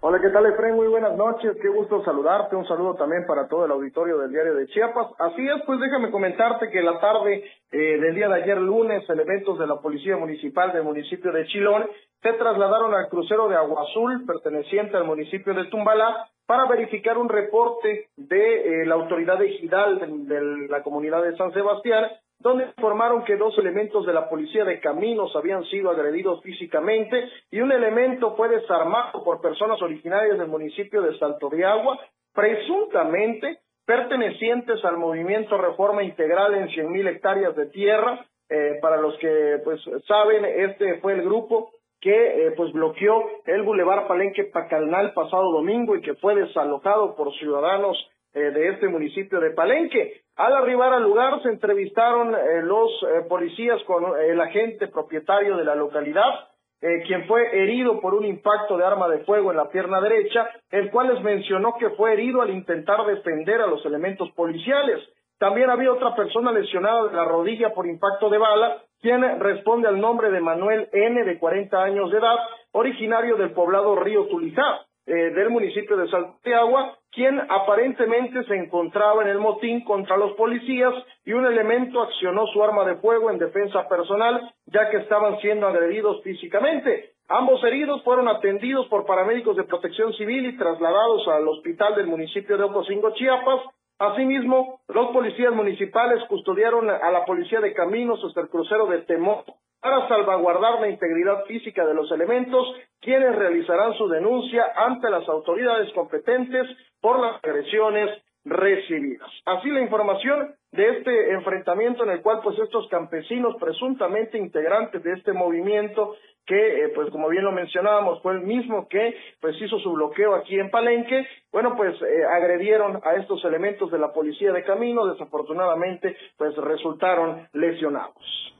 Hola, ¿qué tal, Efraín? Muy buenas noches, qué gusto saludarte. Un saludo también para todo el auditorio del diario de Chiapas. Así es, pues déjame comentarte que la tarde eh, del día de ayer lunes, elementos de la Policía Municipal del municipio de Chilón se trasladaron al crucero de Agua Azul, perteneciente al municipio de Tumbalá, para verificar un reporte de eh, la autoridad ejidal de la comunidad de San Sebastián donde informaron que dos elementos de la policía de caminos habían sido agredidos físicamente y un elemento fue desarmado por personas originarias del municipio de Salto de Agua, presuntamente pertenecientes al movimiento Reforma Integral en 100.000 hectáreas de tierra. Eh, para los que pues saben, este fue el grupo que eh, pues bloqueó el Boulevard Palenque Pacalnal pasado domingo y que fue desalojado por ciudadanos eh, de este municipio de Palenque. Al arribar al lugar se entrevistaron eh, los eh, policías con el agente propietario de la localidad, quien fue herido por un impacto de arma de fuego en la pierna derecha, el cual les mencionó que fue herido al intentar defender a los elementos policiales. También había otra persona lesionada de la rodilla por impacto de bala, quien responde al nombre de Manuel N., de 40 años de edad, originario del poblado Río Tulijá. Eh, del municipio de Salteagua, quien aparentemente se encontraba en el motín contra los policías y un elemento accionó su arma de fuego en defensa personal, ya que estaban siendo agredidos físicamente. Ambos heridos fueron atendidos por paramédicos de protección civil y trasladados al hospital del municipio de Ocosingo, Chiapas. Asimismo, los policías municipales custodiaron a la policía de caminos hasta el crucero de Temó para salvaguardar la integridad física de los elementos, quienes realizarán su denuncia ante las autoridades competentes por las agresiones recibidas. Así la información de este enfrentamiento en el cual pues estos campesinos presuntamente integrantes de este movimiento que eh, pues como bien lo mencionábamos fue el mismo que pues hizo su bloqueo aquí en Palenque, bueno pues eh, agredieron a estos elementos de la policía de camino, desafortunadamente pues resultaron lesionados.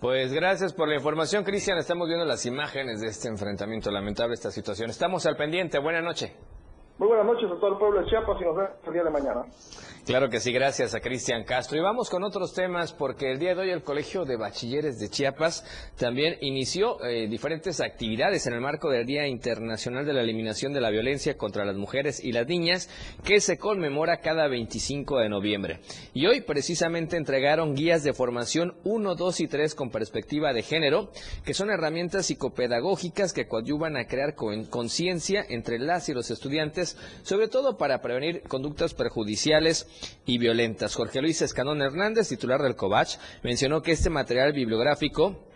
Pues gracias por la información, Cristian. Estamos viendo las imágenes de este enfrentamiento lamentable, esta situación. Estamos al pendiente. Buenas noches. Muy buenas noches a todo el pueblo de Chiapas y nos vemos el día de mañana. Claro que sí, gracias a Cristian Castro. Y vamos con otros temas porque el día de hoy el Colegio de Bachilleres de Chiapas también inició eh, diferentes actividades en el marco del Día Internacional de la Eliminación de la Violencia contra las Mujeres y las Niñas que se conmemora cada 25 de noviembre. Y hoy precisamente entregaron guías de formación 1, 2 y 3 con perspectiva de género, que son herramientas psicopedagógicas que coadyuvan a crear conciencia entre las y los estudiantes, sobre todo para prevenir conductas perjudiciales y violentas. Jorge Luis Escanón Hernández, titular del COVACH, mencionó que este material bibliográfico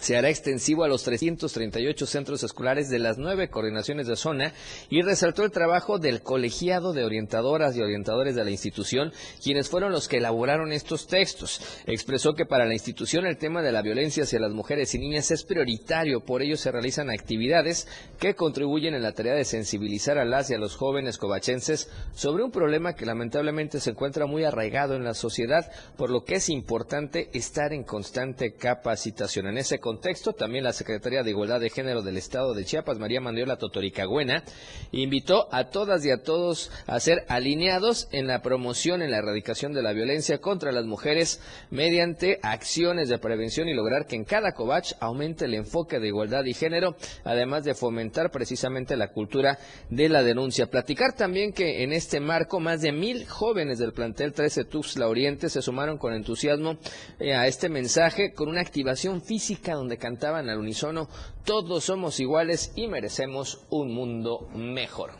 se hará extensivo a los 338 centros escolares de las nueve coordinaciones de zona y resaltó el trabajo del colegiado de orientadoras y orientadores de la institución, quienes fueron los que elaboraron estos textos. Expresó que para la institución el tema de la violencia hacia las mujeres y niñas es prioritario, por ello se realizan actividades que contribuyen en la tarea de sensibilizar a las y a los jóvenes covachenses sobre un problema que lamentablemente se encuentra muy arraigado en la sociedad, por lo que es importante estar en constante capacitación. En ese contexto, también la Secretaría de Igualdad de Género del Estado de Chiapas, María Manuela Totoricagüena, invitó a todas y a todos a ser alineados en la promoción, en la erradicación de la violencia contra las mujeres mediante acciones de prevención y lograr que en cada covach aumente el enfoque de igualdad y género, además de fomentar precisamente la cultura de la denuncia. Platicar también que en este marco más de mil jóvenes del plantel 13 Tuxtla Oriente se sumaron con entusiasmo eh, a este mensaje con una activación física donde cantaban al unísono, todos somos iguales y merecemos un mundo mejor.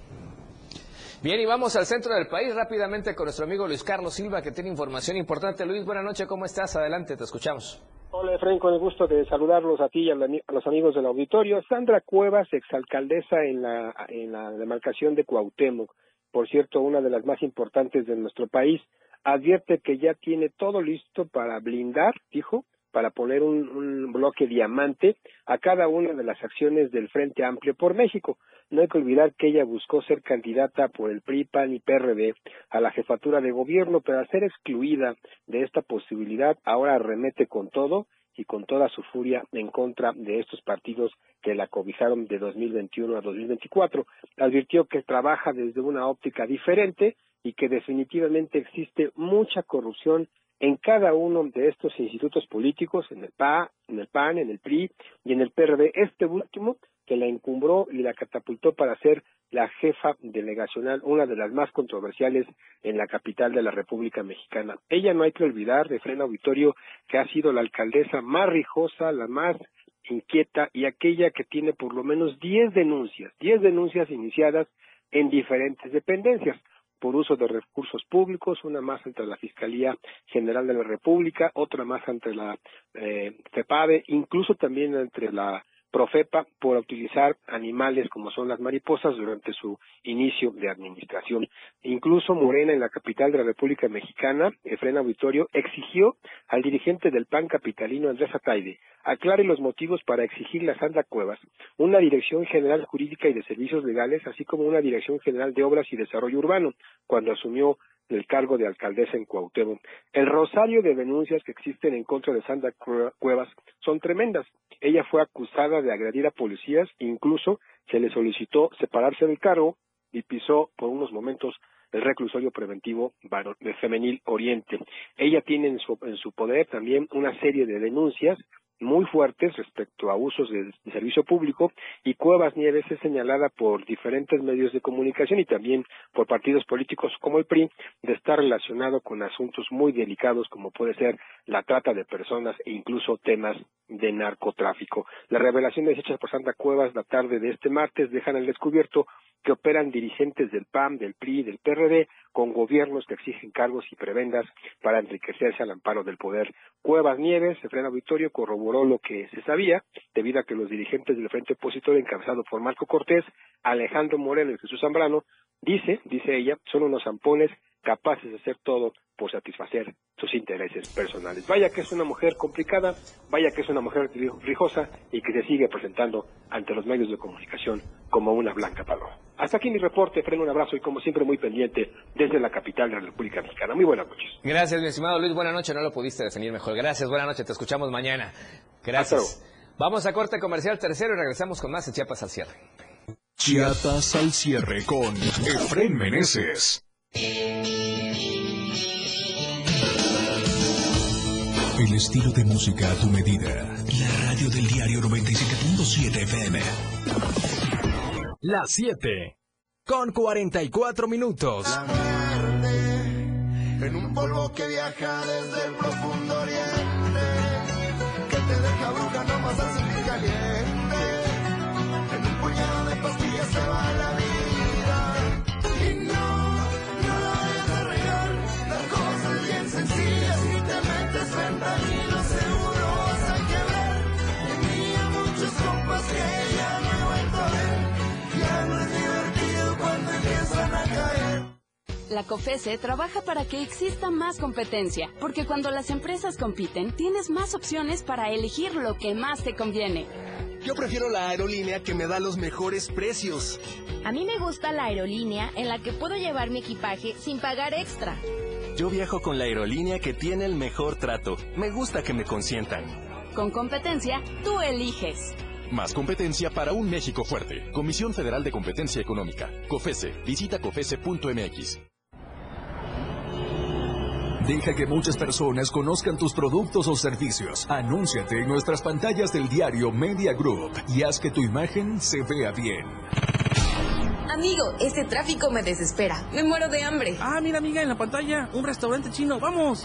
Bien, y vamos al centro del país rápidamente con nuestro amigo Luis Carlos Silva, que tiene información importante. Luis, buenas noches, ¿cómo estás? Adelante, te escuchamos. Hola, Efraín, con el gusto de saludarlos a ti y a, los amigos del auditorio. Sandra Cuevas, exalcaldesa en la, en la demarcación de Cuauhtémoc, por cierto, una de las más importantes de nuestro país, advierte que ya tiene todo listo para blindar, dijo, para poner un, bloque diamante a cada una de las acciones del Frente Amplio por México. No hay que olvidar que ella buscó ser candidata por el PRI, PAN y PRD a la jefatura de gobierno, pero al ser excluida de esta posibilidad, ahora remete con todo y con toda su furia en contra de estos partidos que la cobijaron de 2021 a 2024. Advirtió que trabaja desde una óptica diferente y que definitivamente existe mucha corrupción en cada uno de estos institutos políticos, en el PA, en el PAN, en el PRI y en el PRD, este último que la encumbró y la catapultó para ser la jefa delegacional, una de las más controversiales en la capital de la República Mexicana. Ella no hay que olvidar, de freno auditorio, que ha sido la alcaldesa más rijosa, la más inquieta y aquella que tiene por lo menos diez denuncias, diez denuncias iniciadas en diferentes dependencias por uso de recursos públicos, una más entre la Fiscalía General de la República, otra más entre la eh, CEPADE, incluso también entre la Profepa por utilizar animales como son las mariposas durante su inicio de administración. Incluso Morena en la capital de la República Mexicana, Efrén Auditorio, exigió al dirigente del PAN capitalino Andrés Ataide aclare los motivos para exigirle a Sandra Cuevas una Dirección General Jurídica y de Servicios Legales, así como una Dirección General de Obras y Desarrollo Urbano, cuando asumió el cargo de alcaldesa en Cuauhtémoc. El rosario de denuncias que existen en contra de Sandra Cuevas son tremendas. Ella fue acusada de agredir a policías, incluso se le solicitó separarse del cargo y pisó por unos momentos el reclusorio preventivo femenil Oriente. Ella tiene en su, en su poder también una serie de denuncias muy fuertes respecto a abusos de, servicio público y Cuevas Nieves es señalada por diferentes medios de comunicación y también por partidos políticos como el PRI de estar relacionado con asuntos muy delicados como puede ser la trata de personas e incluso temas de narcotráfico. Las revelaciones hechas por Santa Cuevas la tarde de este martes dejan al descubierto que operan dirigentes del PAN, del PRI, del PRD, con gobiernos que exigen cargos y prebendas para enriquecerse al amparo del poder. Cuevas Nieves, Efraín Auditorio, corroboró corroboró lo que se sabía, debido a que los dirigentes del Frente Opositor, encabezado por Marco Cortés, Alejandro Moreno y Jesús Zambrano, dice, dice ella, son unos zampones capaces de hacer todo por satisfacer sus intereses personales. Vaya que es una mujer complicada, vaya que es una mujer rijosa y que se sigue presentando ante los medios de comunicación como una blanca paloma. Hasta aquí mi reporte, freno un abrazo y como siempre muy pendiente desde la capital de la República Mexicana. Muy buenas noches. Gracias, mi estimado Luis. Buenas noches, no lo pudiste definir mejor. Gracias, buenas noches, te escuchamos mañana. Gracias. Vamos a corte comercial tercero y regresamos con más en Chiapas al cierre. Chiapas al cierre con Efren Meneses. El estilo de música a tu medida. La radio del diario 97.7 FM. Las 7. Con 44 minutos. La muerte, en un polvo que viaja desde el profundo oriente. Que te deja bruja nomás al sentir caliente. En un puñado de pastillas se va la La COFESE trabaja para que exista más competencia, porque cuando las empresas compiten, tienes más opciones para elegir lo que más te conviene. Yo prefiero la aerolínea que me da los mejores precios. A mí me gusta la aerolínea en la que puedo llevar mi equipaje sin pagar extra. Yo viajo con la aerolínea que tiene el mejor trato. Me gusta que me consientan. Con competencia, tú eliges. Más competencia para un México fuerte. Comisión Federal de Competencia Económica. COFESE. Visita COFESE.mx. Deja que muchas personas conozcan tus productos o servicios. Anúnciate en nuestras pantallas del diario Media Group y haz que tu imagen se vea bien. Amigo, este tráfico me desespera. Me muero de hambre. Ah, mira, amiga, en la pantalla, un restaurante chino. ¡Vamos!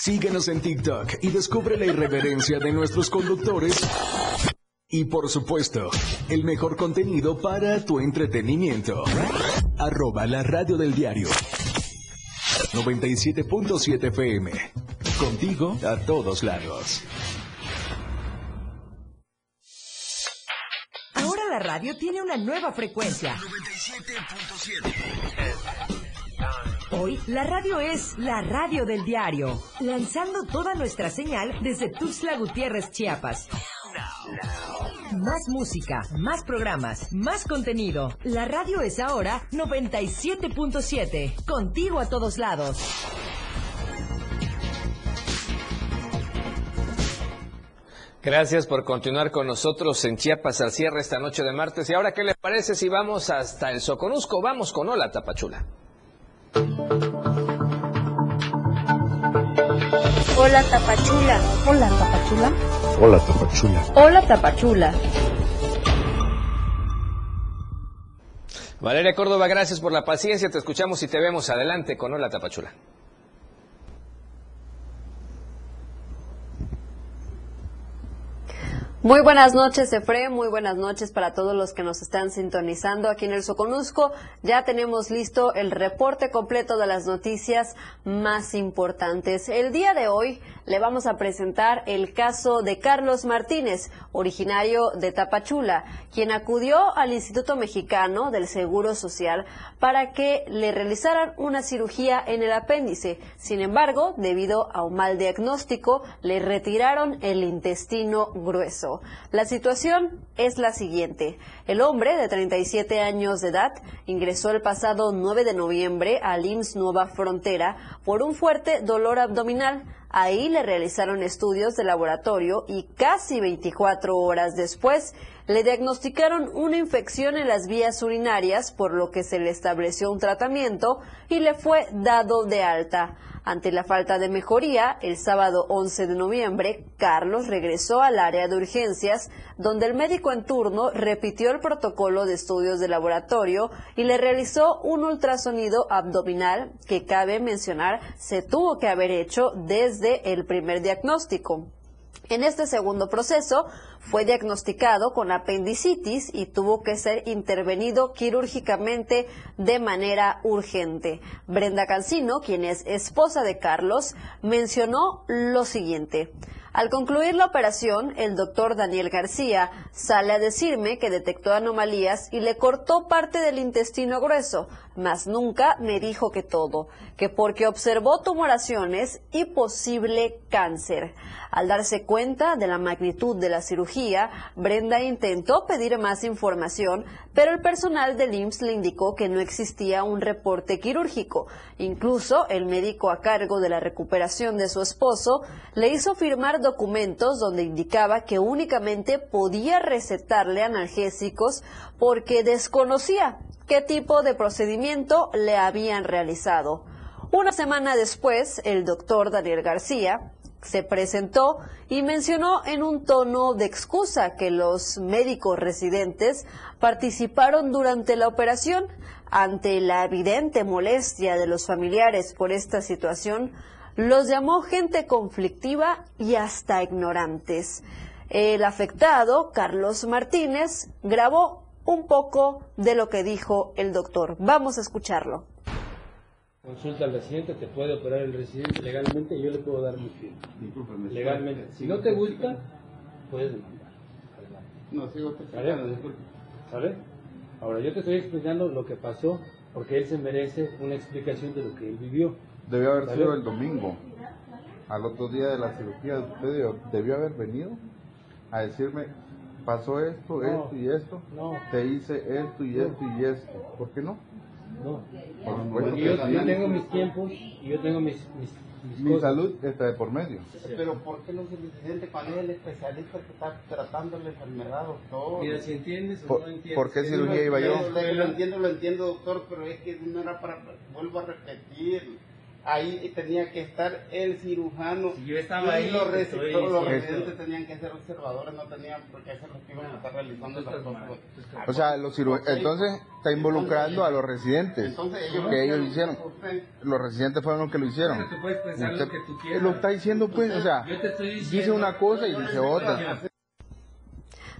Síguenos en TikTok y descubre la irreverencia de nuestros conductores. Y por supuesto, el mejor contenido para tu entretenimiento. Arroba la radio del diario. 97.7 FM. Contigo a todos lados. Ahora la radio tiene una nueva frecuencia. 97.7. Hoy la radio es la radio del diario, lanzando toda nuestra señal desde Tuxtla Gutiérrez, Chiapas. Más música, más programas, más contenido. La radio es ahora 97.7, contigo a todos lados. Gracias por continuar con nosotros en Chiapas al cierre esta noche de martes. Y ahora, ¿qué les parece si vamos hasta el Soconusco? Vamos con Hola Tapachula. Hola Tapachula. Hola Tapachula. Hola, Tapachula. Hola Tapachula. Valeria Córdoba, gracias por la paciencia. Te escuchamos y te vemos adelante con Hola Tapachula. Muy buenas noches, Efre. Muy buenas noches para todos los que nos están sintonizando aquí en el Soconusco. Ya tenemos listo el reporte completo de las noticias más importantes. El día de hoy le vamos a presentar el caso de Carlos Martínez, originario de Tapachula, quien acudió al Instituto Mexicano del Seguro Social para que le realizaran una cirugía en el apéndice. Sin embargo, debido a un mal diagnóstico, le retiraron el intestino grueso. La situación es la siguiente. El hombre de 37 años de edad ingresó el pasado 9 de noviembre al IMSS Nueva Frontera por un fuerte dolor abdominal. Ahí le realizaron estudios de laboratorio y casi 24 horas después le diagnosticaron una infección en las vías urinarias, por lo que se le estableció un tratamiento y le fue dado de alta. Ante la falta de mejoría, el sábado 11 de noviembre, Carlos regresó al área de urgencias, donde el médico en turno repitió el protocolo de estudios de laboratorio y le realizó un ultrasonido abdominal que cabe mencionar se tuvo que haber hecho desde el primer diagnóstico. En este segundo proceso fue diagnosticado con apendicitis y tuvo que ser intervenido quirúrgicamente de manera urgente. Brenda Cancino, quien es esposa de Carlos, mencionó lo siguiente. Al concluir la operación, el doctor Daniel García sale a decirme que detectó anomalías y le cortó parte del intestino grueso, mas nunca me dijo que todo, que porque observó tumoraciones y posible cáncer. Al darse cuenta de la magnitud de la cirugía, Brenda intentó pedir más información, pero el personal del IMSS le indicó que no existía un reporte quirúrgico. Incluso el médico a cargo de la recuperación de su esposo le hizo firmar documentos donde indicaba que únicamente podía recetarle analgésicos porque desconocía qué tipo de procedimiento le habían realizado. Una semana después, el doctor Daniel García se presentó y mencionó en un tono de excusa que los médicos residentes participaron durante la operación. Ante la evidente molestia de los familiares por esta situación, los llamó gente conflictiva y hasta ignorantes. El afectado, Carlos Martínez, grabó un poco de lo que dijo el doctor. Vamos a escucharlo. Consulta al residente, te puede operar el residente legalmente y yo le puedo dar mi firma. Legalmente. Si no te gusta, puedes demandar. No, sigo ¿Sale? ¿Sale? Ahora, yo te estoy explicando lo que pasó porque él se merece una explicación de lo que él vivió. Debió haber ¿Sale? sido el domingo. Al otro día de la cirugía, usted debió, haber venido a decirme, pasó esto, No. esto y esto, No. te hice esto y esto y esto. ¿Por qué no? No. Por supuesto yo, sí. yo tengo mis tiempos y yo tengo mis, mis, Mi cosas. salud está de por medio. Pero ¿por qué no se presidente cuando es el especialista que está tratando la enfermedad, doctor? Mira, si entiendes o ¿Por- no entiendes. por qué cirugía iba yo? Lo entiendo, lo entiendo, doctor, pero es que no era para, vuelvo a repetir, ahí tenía que estar el cirujano. Si yo estaba y ahí, los, estoy todos los residentes tenían que ser observadores, no tenían por qué ser los que iban a estar realizando las cosas. O sea, los ciru- entonces está involucrando a los residentes Entonces, ellos- que ellos hicieron. Los residentes fueron los que lo hicieron. Tú puedes pensar lo que tú quieras. lo está diciendo pues, o sea, Yo te estoy dice una cosa y dice otra.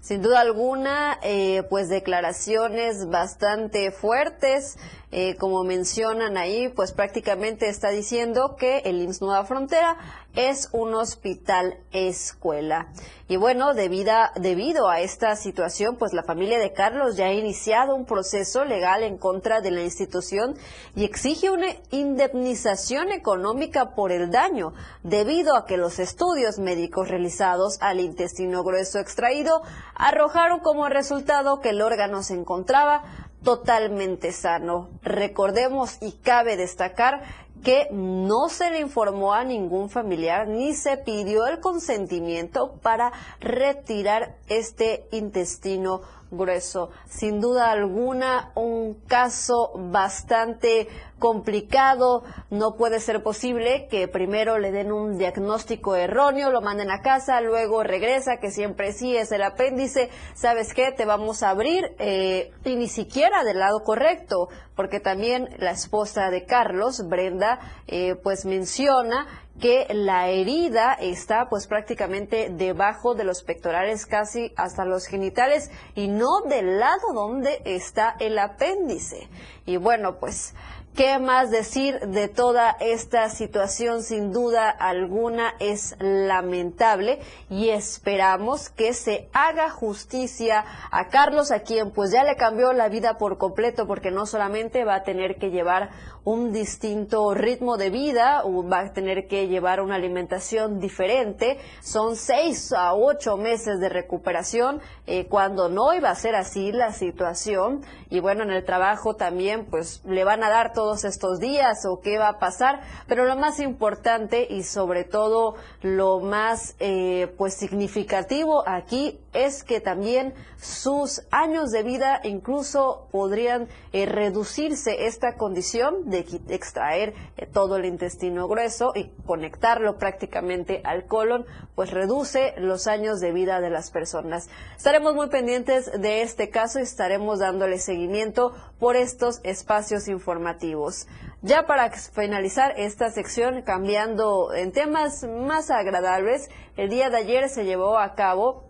Sin duda alguna, eh, pues declaraciones bastante fuertes, eh, como mencionan ahí, pues prácticamente está diciendo que el IMSS Nueva Frontera es un hospital escuela. Y bueno, debido a esta situación, pues la familia de Carlos ya ha iniciado un proceso legal en contra de la institución y exige una indemnización económica por el daño, debido a que los estudios médicos realizados al intestino grueso extraído arrojaron como resultado que el órgano se encontraba totalmente sano. Recordemos y cabe destacar que no se le informó a ningún familiar ni se pidió el consentimiento para retirar este intestino grueso. Sin duda alguna, un caso bastante complicado. No puede ser posible que primero le den un diagnóstico erróneo, lo manden a casa, luego regresa, que siempre sí es el apéndice. ¿Sabes qué? Te vamos a abrir eh, y ni siquiera del lado correcto, porque también la esposa de Carlos, Brenda, eh, pues menciona que la herida está pues prácticamente debajo de los pectorales casi hasta los genitales y no del lado donde está el apéndice. Y bueno, pues ¿Qué más decir de toda esta situación? Sin duda alguna es lamentable y esperamos que se haga justicia a Carlos, a quien pues ya le cambió la vida por completo porque no solamente va a tener que llevar un distinto ritmo de vida, va a tener que llevar una alimentación diferente. Son seis a ocho meses de recuperación, eh, cuando no iba a ser así la situación. Y bueno, en el trabajo también, pues le van a dar todos estos días o qué va a pasar. Pero lo más importante y sobre todo lo más eh, pues significativo aquí es que también sus años de vida incluso podrían eh, reducirse esta condición de extraer eh, todo el intestino grueso y conectarlo prácticamente al colon, pues reduce los años de vida de las personas. Estaremos muy pendientes de este caso y estaremos dándole seguimiento por estos espacios informativos. Ya para finalizar esta sección, cambiando en temas más agradables, el día de ayer se llevó a cabo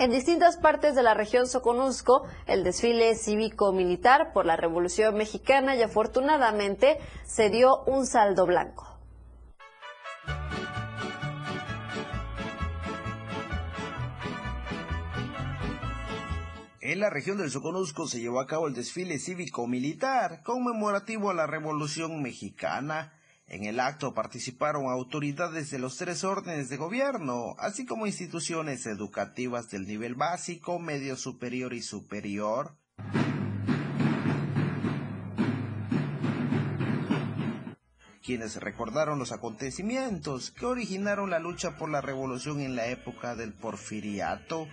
en distintas partes de la región Soconusco, el desfile cívico-militar por la Revolución Mexicana y afortunadamente se dio un saldo blanco. En la región del Soconusco se llevó a cabo el desfile cívico-militar conmemorativo a la Revolución Mexicana. En el acto participaron autoridades de los tres órdenes de gobierno, así como instituciones educativas del nivel básico, medio superior y superior. quienes recordaron los acontecimientos que originaron la lucha por la revolución en la época del porfiriato.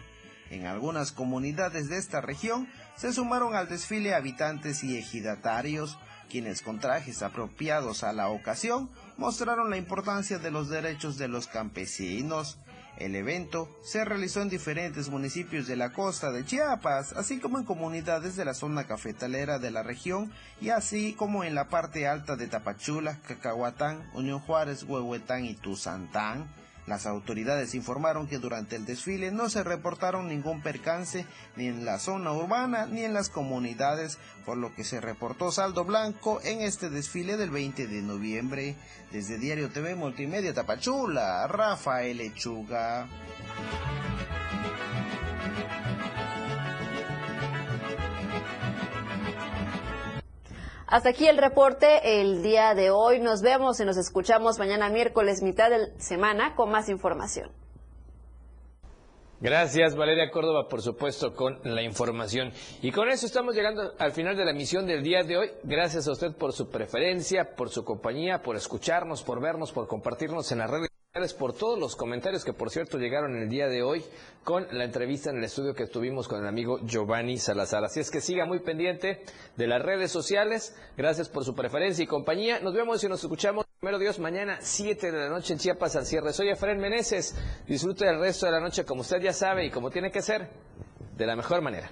En algunas comunidades de esta región se sumaron al desfile habitantes y ejidatarios, quienes con trajes apropiados a la ocasión mostraron la importancia de los derechos de los campesinos. El evento se realizó en diferentes municipios de la costa de Chiapas, así como en comunidades de la zona cafetalera de la región y así como en la parte alta de Tapachula, Cacahuatán, Unión Juárez, Huehuetán y Tuzantán. Las autoridades informaron que durante el desfile no se reportaron ningún percance ni en la zona urbana ni en las comunidades, por lo que se reportó saldo blanco en este desfile del 20 de noviembre. Desde Diario TV Multimedia Tapachula, Rafael Lechuga. Hasta aquí el reporte el día de hoy. Nos vemos y nos escuchamos mañana miércoles, mitad de semana, con más información. Gracias Valeria Córdoba, por supuesto, con la información. Y con eso estamos llegando al final de la emisión del día de hoy. Gracias a usted por su preferencia, por su compañía, por escucharnos, por vernos, por compartirnos en las redes por todos los comentarios que por cierto llegaron el día de hoy con la entrevista en el estudio que tuvimos con el amigo Giovanni Salazar. Así es que siga muy pendiente de las redes sociales. Gracias por su preferencia y compañía. Nos vemos y nos escuchamos primero Dios mañana 7 de la noche en Chiapas al cierre. Soy Efraín Meneses. Disfrute el resto de la noche como usted ya sabe y como tiene que ser, de la mejor manera.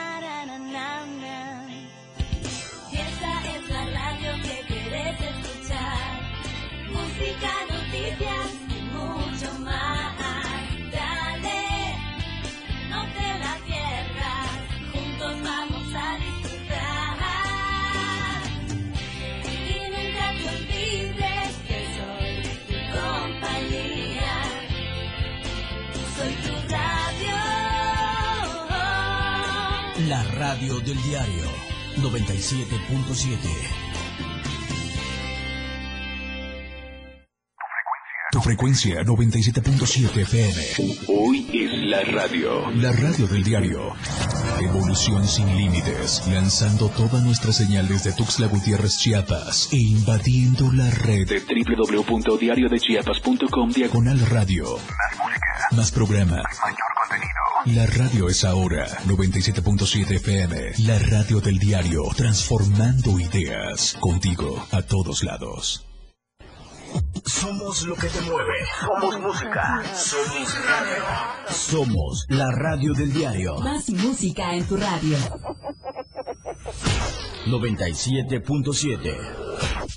La radio del diario 97.7. Tu frecuencia 97.7 FM. Hoy es la radio. La radio del diario. Evolución sin límites. Lanzando toda nuestra señal desde Tuxtla Gutiérrez, Chiapas. E invadiendo la red de www.diariodechiapas.com diagonal radio. Más música. Más programa. Mayor contenido. La radio es ahora 97.7 FM, la radio del diario, transformando ideas contigo a todos lados. Somos lo que te mueve. Somos música. Somos radio. Somos la radio del diario. Más música en tu radio. 97.7.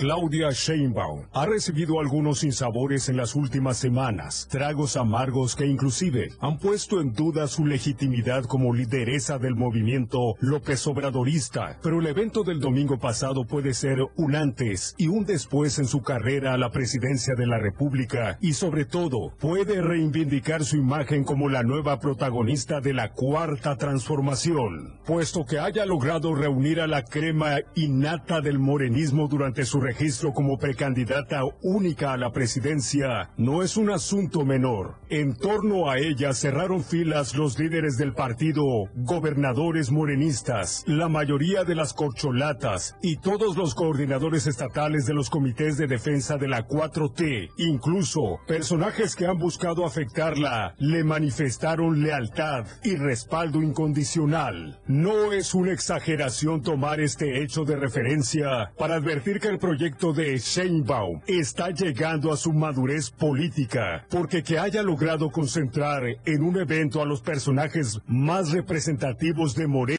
Claudia Sheinbaum ha recibido algunos sinsabores en las últimas semanas, tragos amargos que inclusive han puesto en duda su legitimidad como lideresa del movimiento López Obradorista, pero el evento del domingo pasado puede ser un antes y un después en su carrera a la presidencia de la República y sobre todo puede reivindicar su imagen como la nueva protagonista de la cuarta transformación, puesto que haya logrado reunir a la crema innata del morenismo durante su registro como precandidata única a la presidencia no es un asunto menor. En torno a ella cerraron filas los líderes del partido, gobernadores morenistas, la mayoría de las corcholatas y todos los coordinadores estatales de los comités de defensa de la 4T. Incluso personajes que han buscado afectarla le manifestaron lealtad y respaldo incondicional. No es una exageración tomar este hecho de referencia para advertir que el proyecto proyecto de Sheinbaum está llegando a su madurez política, porque que haya logrado concentrar en un evento a los personajes más representativos de Morena